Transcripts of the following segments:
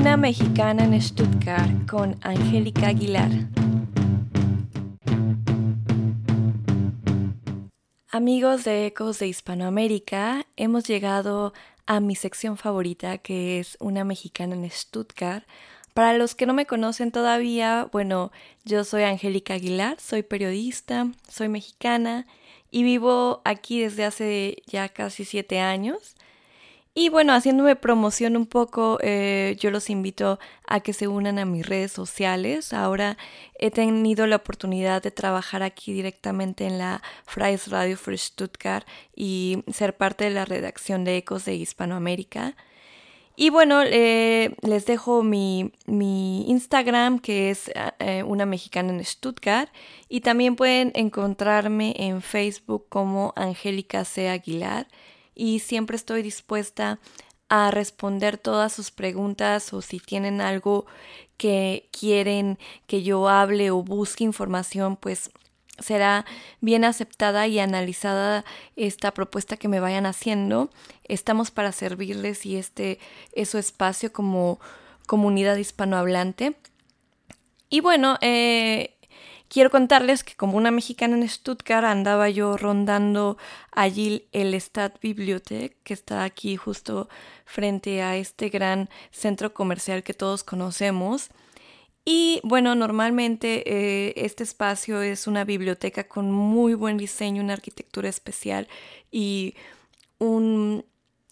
Una mexicana en Stuttgart con Angélica Aguilar. Amigos de Ecos de Hispanoamérica, hemos llegado a mi sección favorita que es Una mexicana en Stuttgart. Para los que no me conocen todavía, bueno, yo soy Angélica Aguilar, soy periodista, soy mexicana y vivo aquí desde hace ya casi siete años. Y bueno, haciéndome promoción un poco, eh, yo los invito a que se unan a mis redes sociales. Ahora he tenido la oportunidad de trabajar aquí directamente en la Freies Radio für Stuttgart y ser parte de la redacción de Ecos de Hispanoamérica. Y bueno, eh, les dejo mi, Instagram, que es eh, una mexicana en Stuttgart. Y también pueden encontrarme en Facebook como Angélica C. Aguilar y siempre estoy dispuesta a responder todas sus preguntas o si tienen algo que quieren que yo hable o busque información, pues será bien aceptada y analizada esta propuesta que me vayan haciendo. Estamos para servirles y este es su espacio como comunidad hispanohablante. Y bueno, eh, Quiero contarles que como una mexicana en Stuttgart andaba yo rondando allí el Stadtbibliothek, que está aquí justo frente a este gran centro comercial que todos conocemos. Y bueno, normalmente eh, este espacio es una biblioteca con muy buen diseño, una arquitectura especial y un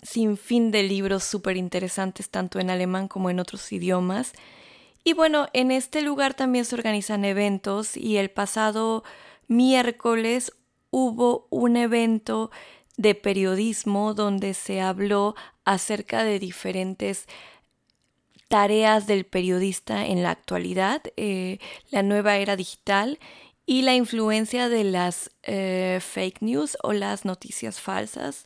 sinfín de libros súper interesantes tanto en alemán como en otros idiomas. Y bueno, en este lugar también se organizan eventos y el pasado miércoles hubo un evento de periodismo donde se habló acerca de diferentes tareas del periodista en la actualidad, eh, la nueva era digital y la influencia de las eh, fake news o las noticias falsas.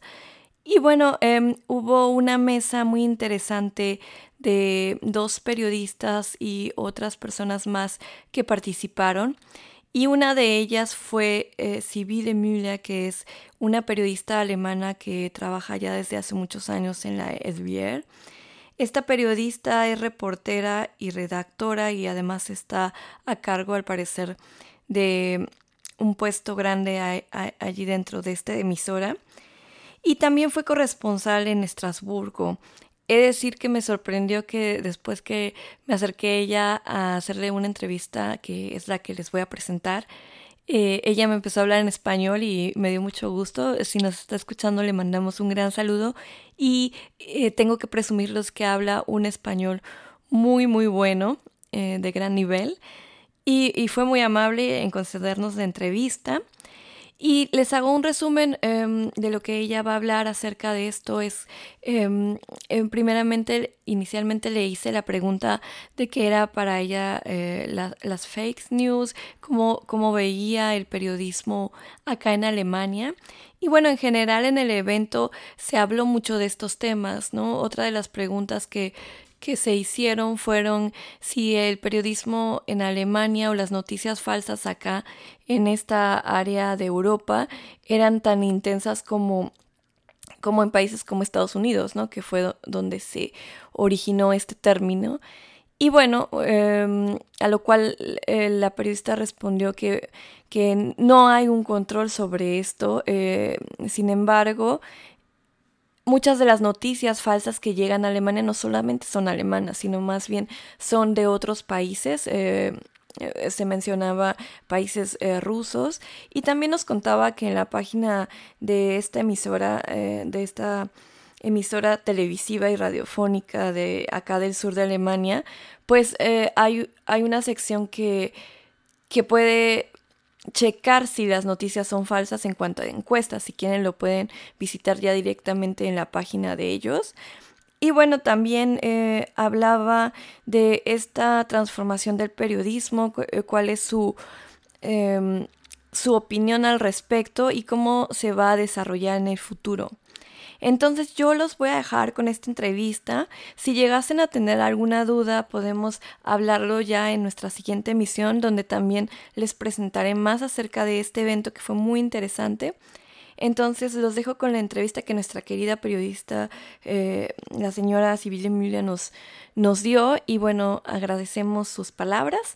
Y bueno, em, hubo una mesa muy interesante de dos periodistas y otras personas más que participaron. Y una de ellas fue eh, Müller, que es una periodista alemana que trabaja ya desde hace muchos años en la SBR. Esta periodista es reportera y redactora y además está a cargo, al parecer, de un puesto grande allí dentro de esta emisora. Y también fue corresponsal en Estrasburgo. He de decir que me sorprendió que después que me acerqué a ella a hacerle una entrevista, que es la que les voy a presentar, eh, ella me empezó a hablar en español y me dio mucho gusto. Si nos está escuchando, le mandamos un gran saludo. Y eh, tengo que presumirlos que habla un español muy, muy bueno, eh, de gran nivel. Y, y, fue muy amable en concedernos la entrevista. Y les hago un resumen em, de lo que ella va a hablar acerca de esto. Es, em, em, primeramente, inicialmente le hice la pregunta de qué era para ella eh, las fake news, cómo, cómo veía el periodismo acá en Alemania. Y bueno, en general en el evento se habló mucho de estos temas, ¿no? Otra de las preguntas que, que se hicieron fueron si el periodismo en Alemania o las noticias falsas acá en esta área de Europa eran tan intensas como como en países como Estados Unidos, ¿no? Que fue donde se originó este término. Y bueno, em, a lo cual eh, la periodista respondió que, que, no hay un control sobre esto. Eh, sin embargo, muchas de las noticias falsas que llegan a Alemania no solamente son alemanas, sino más bien son de otros países. Eh, eh, se mencionaba países eh, rusos y también nos contaba que en la página de esta emisora, de esta emisora televisiva y radiofónica de acá del sur de Alemania, pues hay, hay una sección que, que puede checar si las noticias son falsas en cuanto a encuestas. Si quieren lo pueden visitar ya directamente en la página de ellos. Y bueno, también eh, hablaba de esta transformación del periodismo, eh, cuál es su, em, su opinión al respecto y cómo se va a desarrollar en el futuro. Entonces yo los voy a dejar con esta entrevista. Si llegasen a tener alguna duda, podemos hablarlo ya en nuestra siguiente emisión, donde también les presentaré más acerca de este evento que fue muy interesante. Entonces los dejo con la entrevista que nuestra querida periodista, eh, la señora Sibille Müller, nos, nos dio y bueno, agradecemos sus palabras.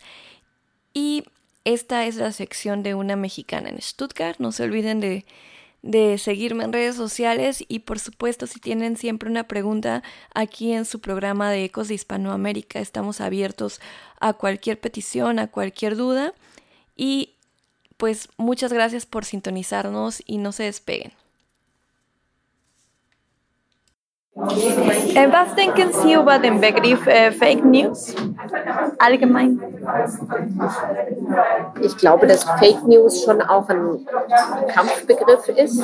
Y esta es la sección de una mexicana en Stuttgart. No se olviden de, de seguirme en redes sociales y por supuesto si tienen siempre una pregunta aquí en su programa de Ecos de Hispanoamérica estamos abiertos a cualquier petición, a cualquier duda y pues muchas gracias por sintonizarnos y no se despeguen. Was denken Sie über den Begriff äh, Fake News allgemein? Ich glaube, dass Fake News schon auch ein Kampfbegriff ist,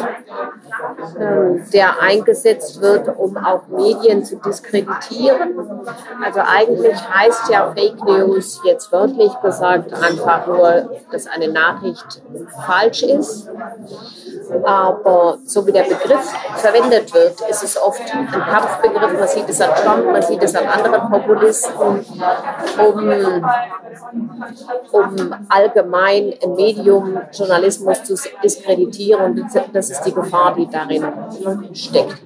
ähm, der eingesetzt wird, um auch Medien zu diskreditieren. Also eigentlich heißt ja Fake News jetzt wörtlich gesagt einfach nur, dass eine Nachricht falsch ist. Aber so wie der Begriff verwendet wird, ist es oft ein Kampfbegriff. Man sieht es an Trump, man sieht es an anderen Populisten, um, um allgemein ein Medium Journalismus zu diskreditieren. Und das ist die Gefahr, die darin steckt.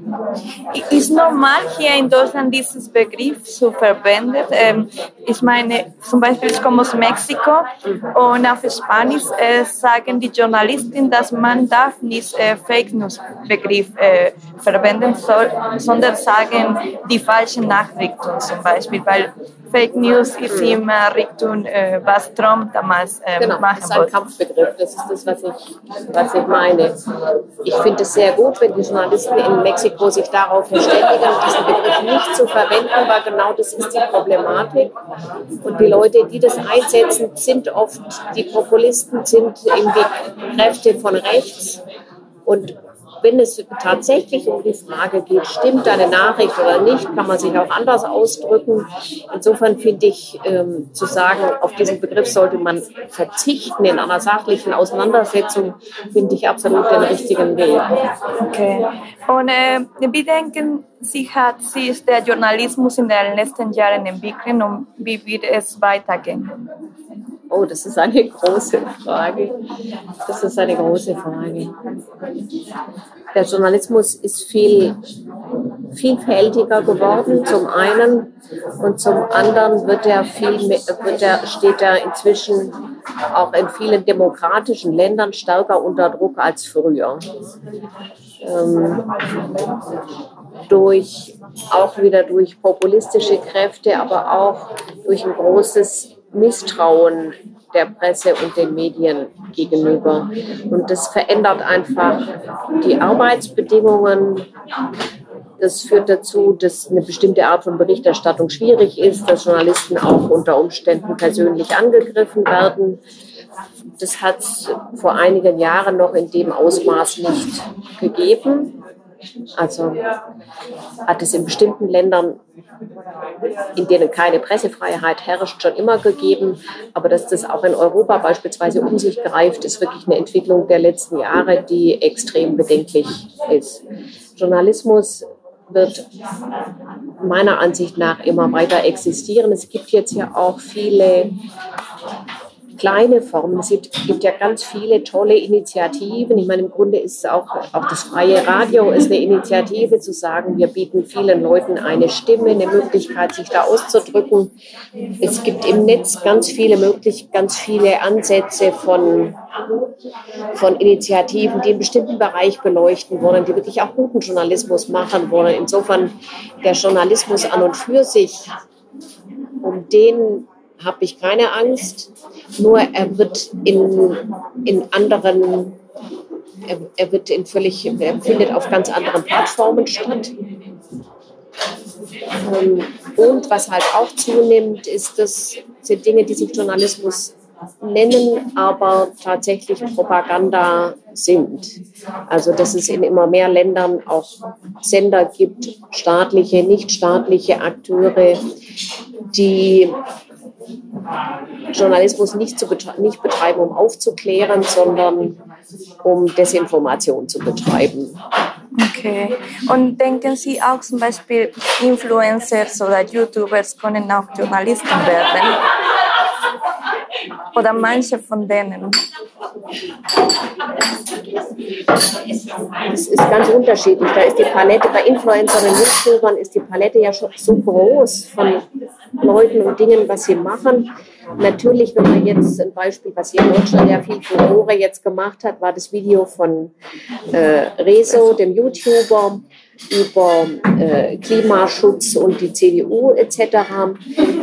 Ist normal hier in Deutschland dieses Begriff zu verwenden? Ähm, ich meine, zum Beispiel ich komme aus Mexiko und auf Spanisch äh, sagen die Journalisten, dass man darf nicht äh, Fake News Begriff äh, verwenden soll, sondern sagen die falschen Nachrichten zum Beispiel, weil Fake News ist mhm. immer Richtung, äh, was Trump damals äh, genau, machen das ist ein Kampfbegriff, das ist das, was ich, was ich meine. Ich finde es sehr gut, wenn die Journalisten in Mexiko sich darauf verständigen, diesen Begriff nicht zu verwenden, weil genau das ist die Problematik. Und die Leute, die das einsetzen, sind oft die Populisten, sind irgendwie Kräfte von rechts. Und wenn es tatsächlich um die Frage geht, stimmt eine Nachricht oder nicht, kann man sich auch anders ausdrücken. Insofern finde ich, ähm, zu sagen, auf diesen Begriff sollte man verzichten in einer sachlichen Auseinandersetzung, finde ich absolut den richtigen Weg. Okay. Und äh, wie denken Sie, hat sich der Journalismus in den letzten Jahren entwickelt und wie wird es weitergehen? Oh, das ist eine große Frage. Das ist eine große Frage. Der Journalismus ist viel vielfältiger geworden, zum einen, und zum anderen wird er viel, wird er, steht er inzwischen auch in vielen demokratischen Ländern stärker unter Druck als früher. Ähm, durch, auch wieder durch populistische Kräfte, aber auch durch ein großes Misstrauen der Presse und den Medien gegenüber. Und das verändert einfach die Arbeitsbedingungen. Das führt dazu, dass eine bestimmte Art von Berichterstattung schwierig ist, dass Journalisten auch unter Umständen persönlich angegriffen werden. Das hat es vor einigen Jahren noch in dem Ausmaß nicht gegeben. Also hat es in bestimmten Ländern, in denen keine Pressefreiheit herrscht, schon immer gegeben. Aber dass das auch in Europa beispielsweise um sich greift, ist wirklich eine Entwicklung der letzten Jahre, die extrem bedenklich ist. Journalismus wird meiner Ansicht nach immer weiter existieren. Es gibt jetzt ja auch viele kleine Formen. Es gibt, ja ganz viele tolle Initiativen. Ich meine, im Grunde ist auch, auch das freie Radio ist eine Initiative zu sagen, wir bieten vielen Leuten eine Stimme, eine Möglichkeit, sich da auszudrücken. Es gibt im Netz ganz viele möglich, ganz viele Ansätze von, von Initiativen, die einen bestimmten Bereich beleuchten wollen, die wirklich auch guten Journalismus machen wollen. Insofern der Journalismus an und für sich, um den habe ich keine Angst. Nur er wird in, in anderen, er, er wird in völlig, er findet auf ganz anderen Plattformen statt. Ähm, und was halt auch zunimmt, ist, das sind Dinge, die sich Journalismus nennen, aber tatsächlich Propaganda sind. Also dass es in immer mehr Ländern auch Sender gibt, staatliche, nichtstaatliche Akteure, die Journalismus nicht, zu betre nicht betreiben, um aufzuklären, sondern um Desinformation zu betreiben. Okay. Und denken Sie auch zum Beispiel, Influencers oder YouTubers können auch Journalisten werden? Oder manche von denen? Es ist ganz unterschiedlich. Da ist die Palette, bei Influencern und YouTubern ist die Palette ja schon so groß von Leuten und Dingen, was sie machen. Natürlich, wenn man jetzt ein Beispiel, was hier in Deutschland ja viel Furore jetzt gemacht hat, war das Video von äh, Rezo, dem YouTuber, über äh, Klimaschutz und die CDU etc.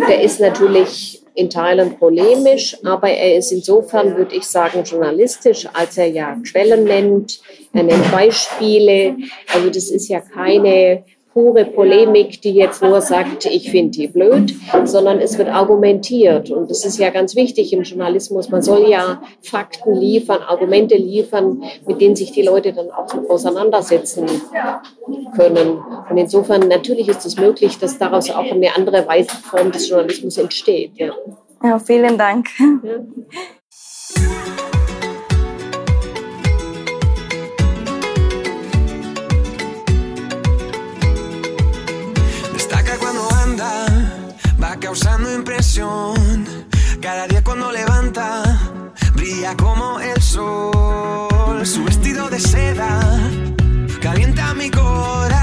Der ist natürlich in Teilen polemisch, aber er ist insofern, würde ich sagen, journalistisch, als er ja Quellen nennt, er nennt Beispiele. Also das ist ja keine pure Polemik, die jetzt nur sagt, ich finde die blöd, sondern es wird argumentiert. Und das ist ja ganz wichtig im Journalismus. Man soll ja Fakten liefern, Argumente liefern, mit denen sich die Leute dann auch auseinandersetzen können. Und insofern natürlich ist es möglich, dass daraus auch eine andere Weise Form des Journalismus entsteht. Ja, ja vielen Dank. Ja. Causando impresión. Cada día cuando levanta, brilla como el sol. Su vestido de seda calienta mi corazón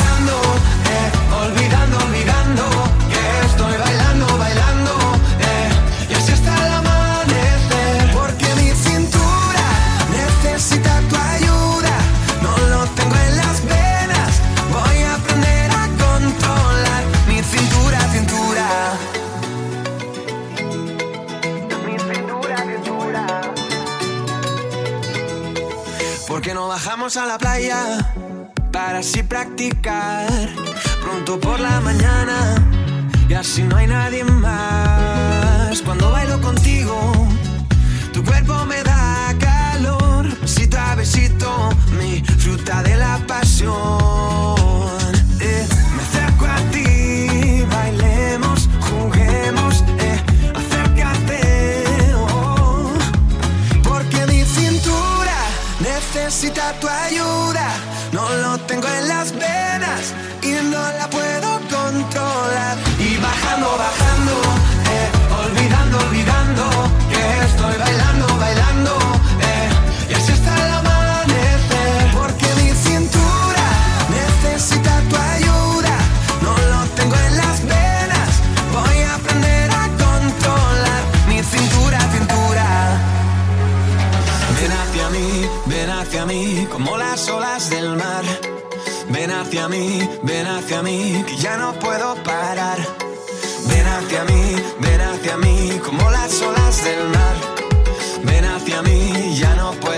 a la playa para así practicar? Pronto por la mañana y así no hay nadie más. Bajando, eh, olvidando, olvidando que estoy bailando, bailando. eh, y así está el amanecer. Porque mi cintura necesita tu ayuda. No lo tengo en las venas. Voy a aprender a controlar mi cintura, cintura. Ven hacia mí, ven hacia mí, como las olas del mar. Ven hacia mí, ven hacia mí, que ya no puedo parar. Ven hacia mí, ven hacia mí, como las olas del mar. Ven hacia mí, ya no puedo